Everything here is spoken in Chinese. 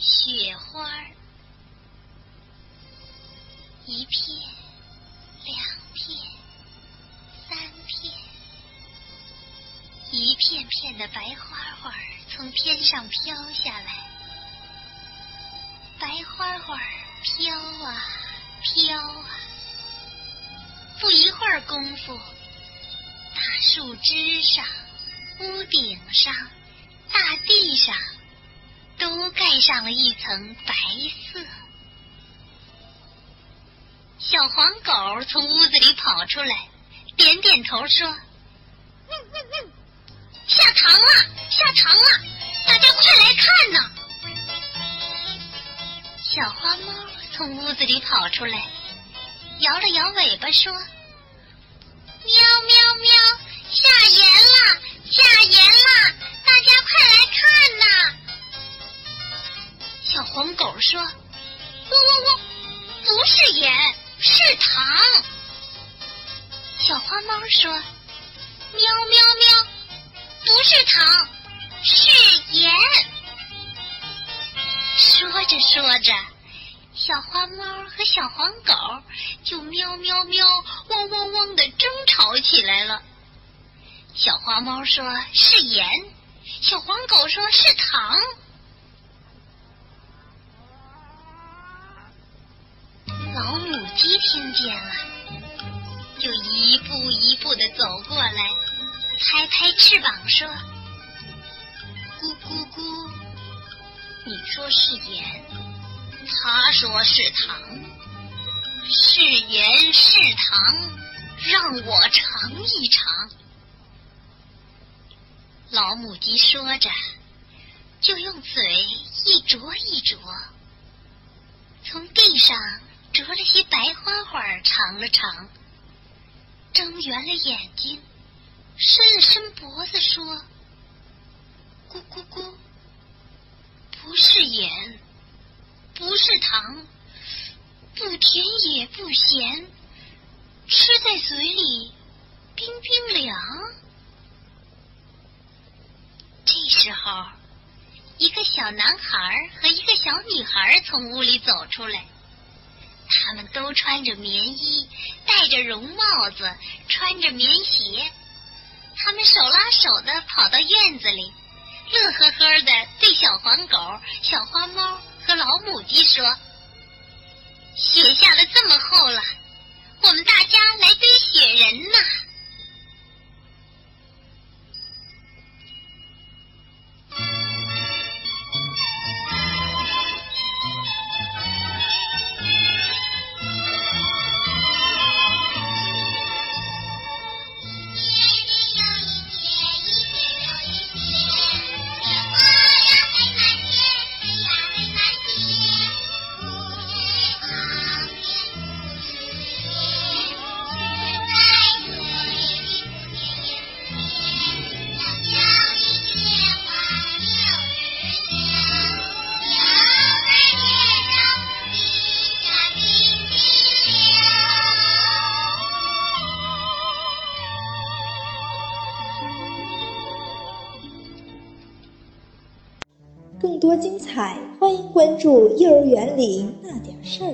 雪花儿，一片，两片，三片，一片片的白花花从天上飘下来，白花花飘啊飘啊，不一会儿功夫，大树枝上、屋顶上、大地上。都盖上了一层白色。小黄狗从屋子里跑出来，点点头说：“，下堂了，下堂了，大家快来看呐！”小花猫从屋子里跑出来，摇了摇尾巴说：“喵喵喵，下盐了，不是盐，是糖。”小花猫说：“喵喵喵，不是糖，是盐。”说着说着，小花猫和小黄狗就喵喵喵、汪汪汪的争吵起来了。小花猫说是盐，小黄狗说是糖。老母鸡听见了，就一步一步的走过来，拍拍翅膀说：“咕咕咕，你说是盐，他说是糖，是盐是糖，让我尝一尝。”老母鸡说着，就用嘴一啄一啄，从地上。啄了些白花花，尝了尝，睁圆了眼睛，伸了伸脖子，说：“咕咕咕，不是盐，不是糖，不甜也不咸，吃在嘴里冰冰凉。”这时候，一个小男孩和一个小女孩从屋里走出来。他们都穿着棉衣，戴着绒帽子，穿着棉鞋。他们手拉手的跑到院子里，乐呵呵的对小黄狗、小花猫和老母鸡说：“雪下的这么厚了，我们大家来堆雪人呢！”更多精彩，欢迎关注《幼儿园里那点事儿》。